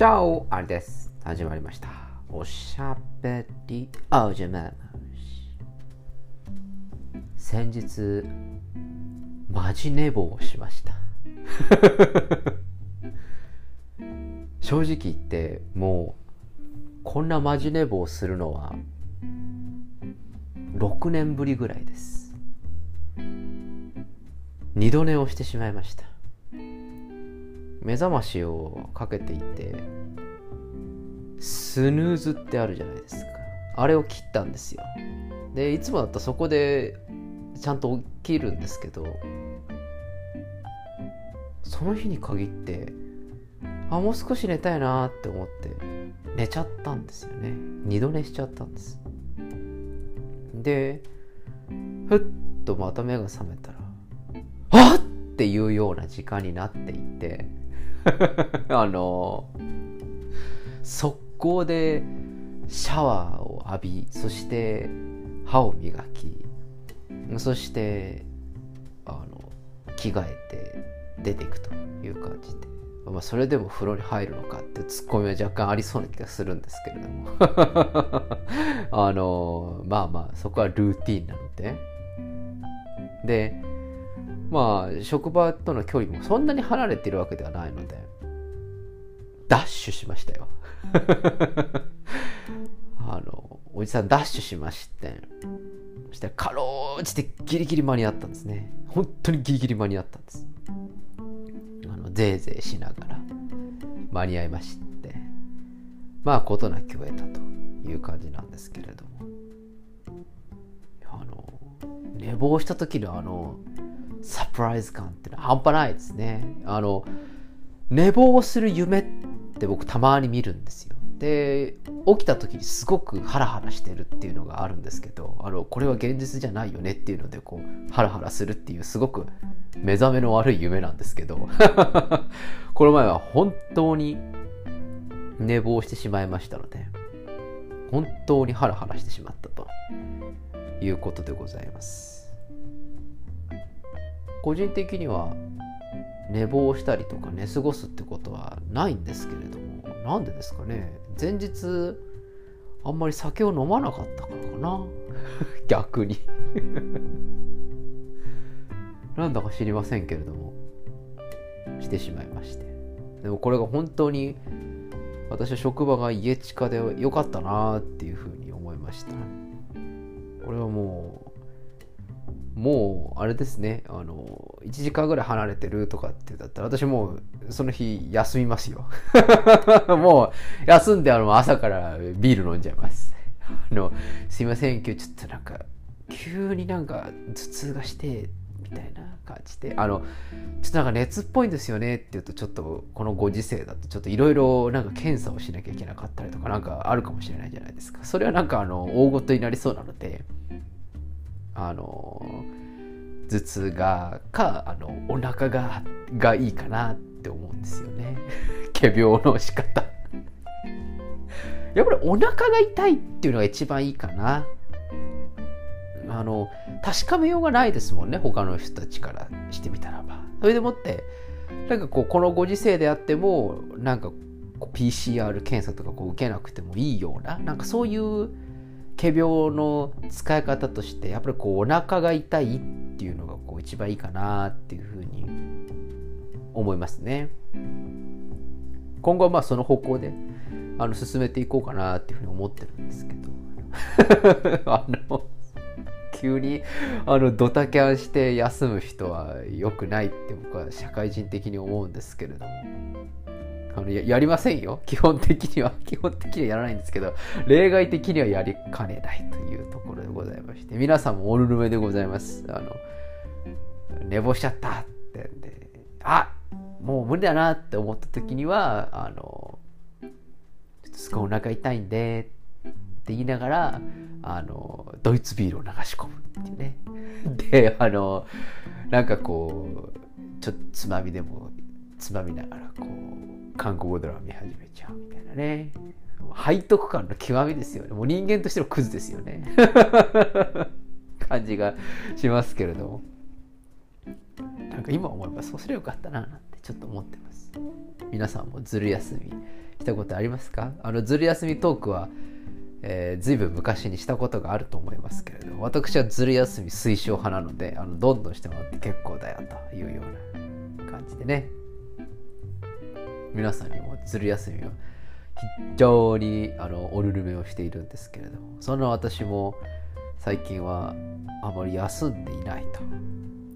チャオあれです。始まりました。おしゃべりおじゃま先日、マジ寝坊をしました。正直言って、もう、こんなマジ寝坊するのは、6年ぶりぐらいです。二度寝をしてしまいました。目覚ましをかけていてスヌーズってあるじゃないですか。あれを切ったんですよ。でいつもだったらそこでちゃんと起きるんですけどその日に限ってあもう少し寝たいなって思って寝ちゃったんですよね。二度寝しちゃったんです。でふっとまた目が覚めたらあっっていうような時間になっていて あの速攻でシャワーを浴びそして歯を磨きそしてあの着替えて出ていくという感じで、まあ、それでも風呂に入るのかってツッコミは若干ありそうな気がするんですけれども。あのまあまあそこはルーティンなので。でまあ職場との距離もそんなに離れてるわけではないのでダッシュしましたよ。あのおじさんダッシュしましてそしてかろうじてギリギリ間に合ったんですね。本当にギリギリ間に合ったんです。あのぜいぜいしながら間に合いまして。まあ事なきを得たという感じなんですけれども。あの寝坊した時のあのサプライズ感っていうのは半端ないですね。あの、寝坊する夢って僕たまに見るんですよ。で、起きた時にすごくハラハラしてるっていうのがあるんですけど、あの、これは現実じゃないよねっていうので、こう、ハラハラするっていうすごく目覚めの悪い夢なんですけど、この前は本当に寝坊してしまいましたので、本当にハラハラしてしまったということでございます。個人的には寝坊したりとか寝過ごすってことはないんですけれどもなんでですかね。前日あんまり酒を飲まなかったからかな。逆に。なんだか知りませんけれども。してしまいまして。でもこれが本当に私は職場が家近で良かったなっていうふうに思いました。これはもうもうあれですね。あの1時間ぐらい離れてるとかってだったら私もうその日休みますよ。もう休んであの朝からビール飲んじゃいます。あのすいません今日ちょっとなんか急になんか頭痛がしてみたいな感じで。あのちょっとなんか熱っぽいんですよねって言うとちょっとこのご時世だとちょっといろいろなんか検査をしなきゃいけなかったりとかなんかあるかもしれないじゃないですか。それはなんかあの大ごとになりそうなのであの頭痛がかあのお腹ががいいかなって思うんですよね。仮病の仕方。やっぱりお腹が痛いっていうのが一番いいかな。あの確かめようがないですもんね他の人たちからしてみたらば。それでもってなんかこうこのご時世であってもなんか PCR 検査とかこう受けなくてもいいようななんかそういう仮病の使い方としてやっぱりこうお腹が痛いっていうのがこう一番いいかなっていうふうに思いますね。今後はまあその方向であの進めていこうかなっていうふうに思ってるんですけど。あの急にあのドタキャンして休む人は良くないって僕は社会人的に思うんですけれども。あのやりませんよ。基本的には。基本的にはやらないんですけど例外的にはやりかねないというところでございまして。皆さんもおぬるめでございます。あの寝坊しちゃったってんで。あもう無理だなって思った時にはあのちょっとすごいお腹痛いんでって言いながらあのドイツビールを流し込むっていうね。であのなんかこうちょっとつまみでもつまみながらこう韓国ドラマ見始めちゃうみたいなね。背徳感の極みですよね。もう人間としてのクズですよね。感じがしますけれども。なんか今思えばそうすればよかったななんてちょっと思ってます。皆さんもずる休みしたことありますか？あのずる休みトークは、えー、ずいぶん昔にしたことがあると思いますけれど私はずる休み推奨派なのであのどんどんしてもらって結構だよというような感じでね。皆さんにもずる休みを非常にあのおるるめをしているんですけれどもそんな私も最近はあまり休んでいないと。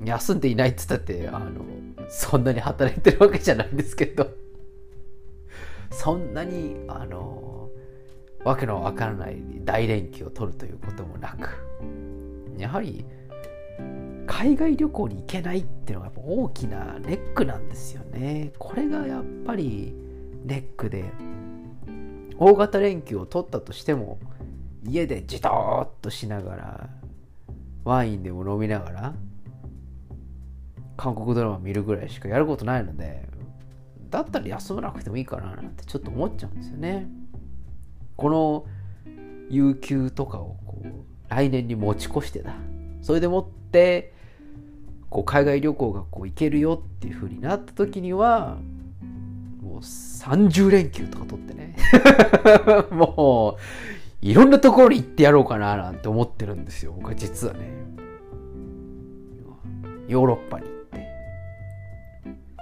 休んでいないって言ったってあのそんなに働いてるわけじゃないんですけど。そんなにあのわけのわからない大連休を取るということもなくやはり海外旅行に行けないっていうのが大きなネックなんですよね。これがやっぱりネックで大型連休を取ったとしても家でじとーっとしながらワインでも飲みながら韓国ドラマ見るぐらいしかやることないのでだったら休まなくてもいいかななんてちょっと思っちゃうんですよね。この有給とかをこう来年に持ち越してだ。それでもってこう海外旅行がこう行けるよっていう風になった時にはもう30連休とか取ってね。もういろんなところに行ってやろうかななんて思ってるんですよ僕は実はね。ヨーロッパに行って。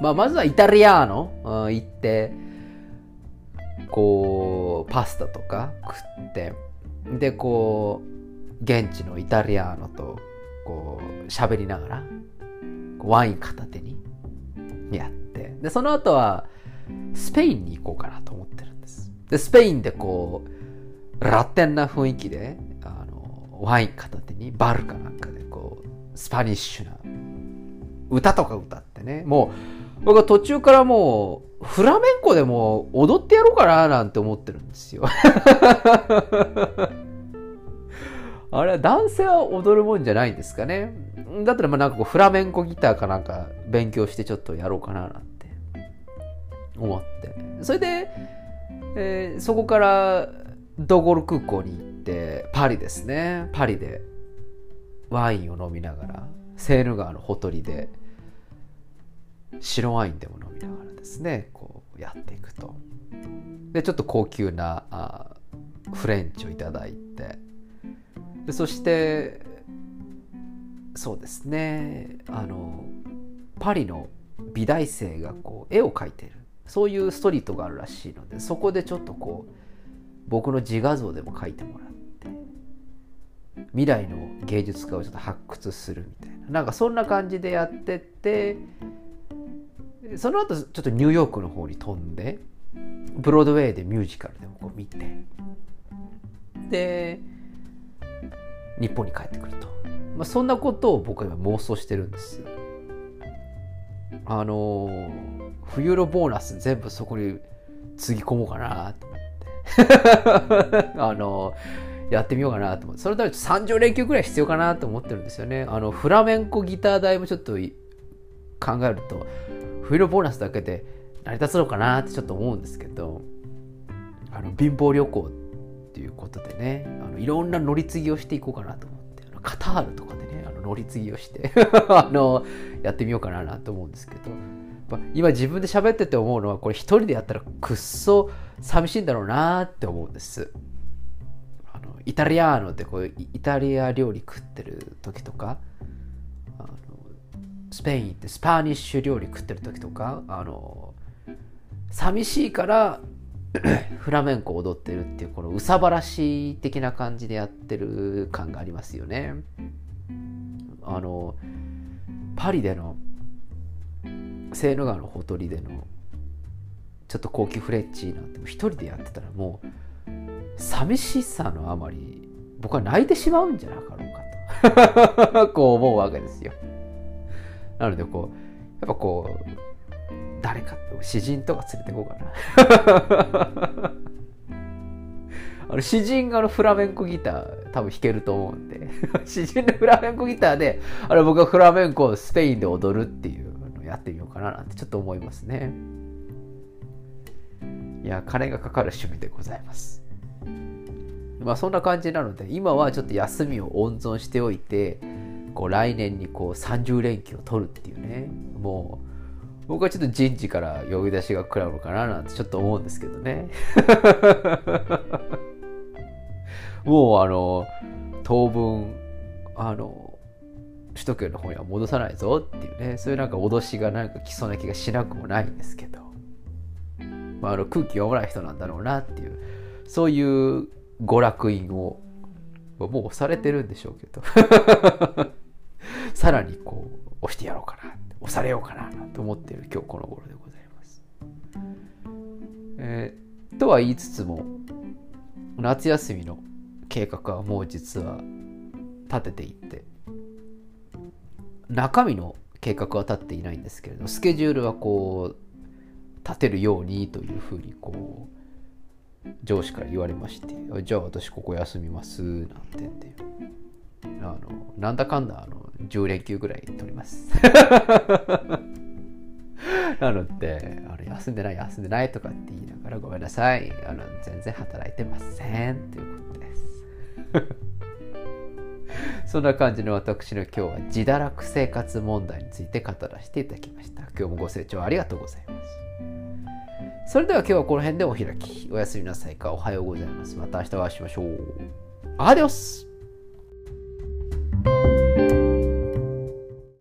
まあ、まずはイタリアーノ、行って、こう、パスタとか食って、で、こう、現地のイタリアーノと、こう、喋りながら、ワイン片手にやって、で、その後は、スペインに行こうかなと思ってるんです。で、スペインでこう、ラテンな雰囲気で、あの、ワイン片手に、バルかなんかで、こう、スパニッシュな歌とか歌ってね、もう、僕は途中からもう、フラメンコでも踊ってやろうかななんて思ってるんですよ。あれは男性は踊るもんじゃないんですかね。だったらまあなんかこうフラメンコギターかなんか勉強してちょっとやろうかななんて思って。それで、えー、そこからドゴル空港に行ってパリですね。パリでワインを飲みながらセーヌ川のほとりで白ワインでも飲みながらですねこうやっていくとでちょっと高級なあフレンチをいただいてでそしてそうですね。あのパリの美大生がこう絵を描いてる。そういうストリートがあるらしいのでそこでちょっとこう僕の自画像でも描いてもらって未来の芸術家をちょっと発掘するみたいな。なんかそんな感じでやってってその後ちょっとニューヨークの方に飛んでブロードウェイでミュージカルでもこう見て。で日本に帰ってくると、まあ、そんなことを僕は今妄想してるんです。あの冬のボーナス全部そこにつぎ込もうかなと思って。あのやってみようかなと思って。それだと30連休ぐらい必要かなと思ってるんですよね。あのフラメンコギター代もちょっと考えると冬のボーナスだけで成り立つのかなってちょっと思うんですけどあの貧乏旅行っていうことでねあのいろんな乗り継ぎをしていこうかなと思ってあのカタールとかでねあの乗り継ぎをして あのやってみようかなと思うんですけど今自分で喋ってて思うのはこれ一人でやったらくっそ寂しいんだろうなって思うんです。あのイタリアーノってこうイタリア料理食ってる時とかあのスペインってスパニッシュ料理食ってる時とかあの寂しいから フラメンコ踊ってるっていうこのうさばらし的な感じでやってる感がありますよね。あのパリでのセーヌ川のほとりでのちょっと高級フレッチなんて一人でやってたらもう寂しさのあまり僕は泣いてしまうんじゃなかろうかと こう思うわけですよ。なのでこうやっぱこう誰か詩人とか連れてこうかな。あの詩人があのフラメンコギター多分弾けると思うんで。詩人のフラメンコギターであれ僕はフラメンコをスペインで踊るっていうのをやってみようかななんてちょっと思いますね。いや金がかかる趣味でございます。まあそんな感じなので今はちょっと休みを温存しておいてこう来年にこう30連休を取るっていうね。もう僕はちょっと人事から呼び出しが食らうのかななんてちょっと思うんですけどね。もうあの当分あの首都圏の方には戻さないぞっていうね。そういうなんか脅しがなんか来そうな気がしなくもないんですけど、まあ、あの空気読まない人なんだろうなっていう。そういう娯楽印をもうされてるんでしょうけど。さらにこう押してやろうかな押されようかなと思っている今日この頃でございます。えー、とは言いつつも夏休みの計画はもう実は立てていって中身の計画は立っていないんですけれどスケジュールはこう立てるようにというふうにこう上司から言われましてじゃあ私ここ休みますなんてんであのなんだかんだあの10連休ぐらい取ります。なのであの休んでない休んでないとかって言いながらごめんなさい。あの全然働いてませんということです。そんな感じの私の今日は自堕落生活問題について語らせていただきました。今日もご清聴ありがとうございます。それでは今日はこの辺でお開き。おやすみなさいか。おはようございます。また明日お会いしましょう。アディオス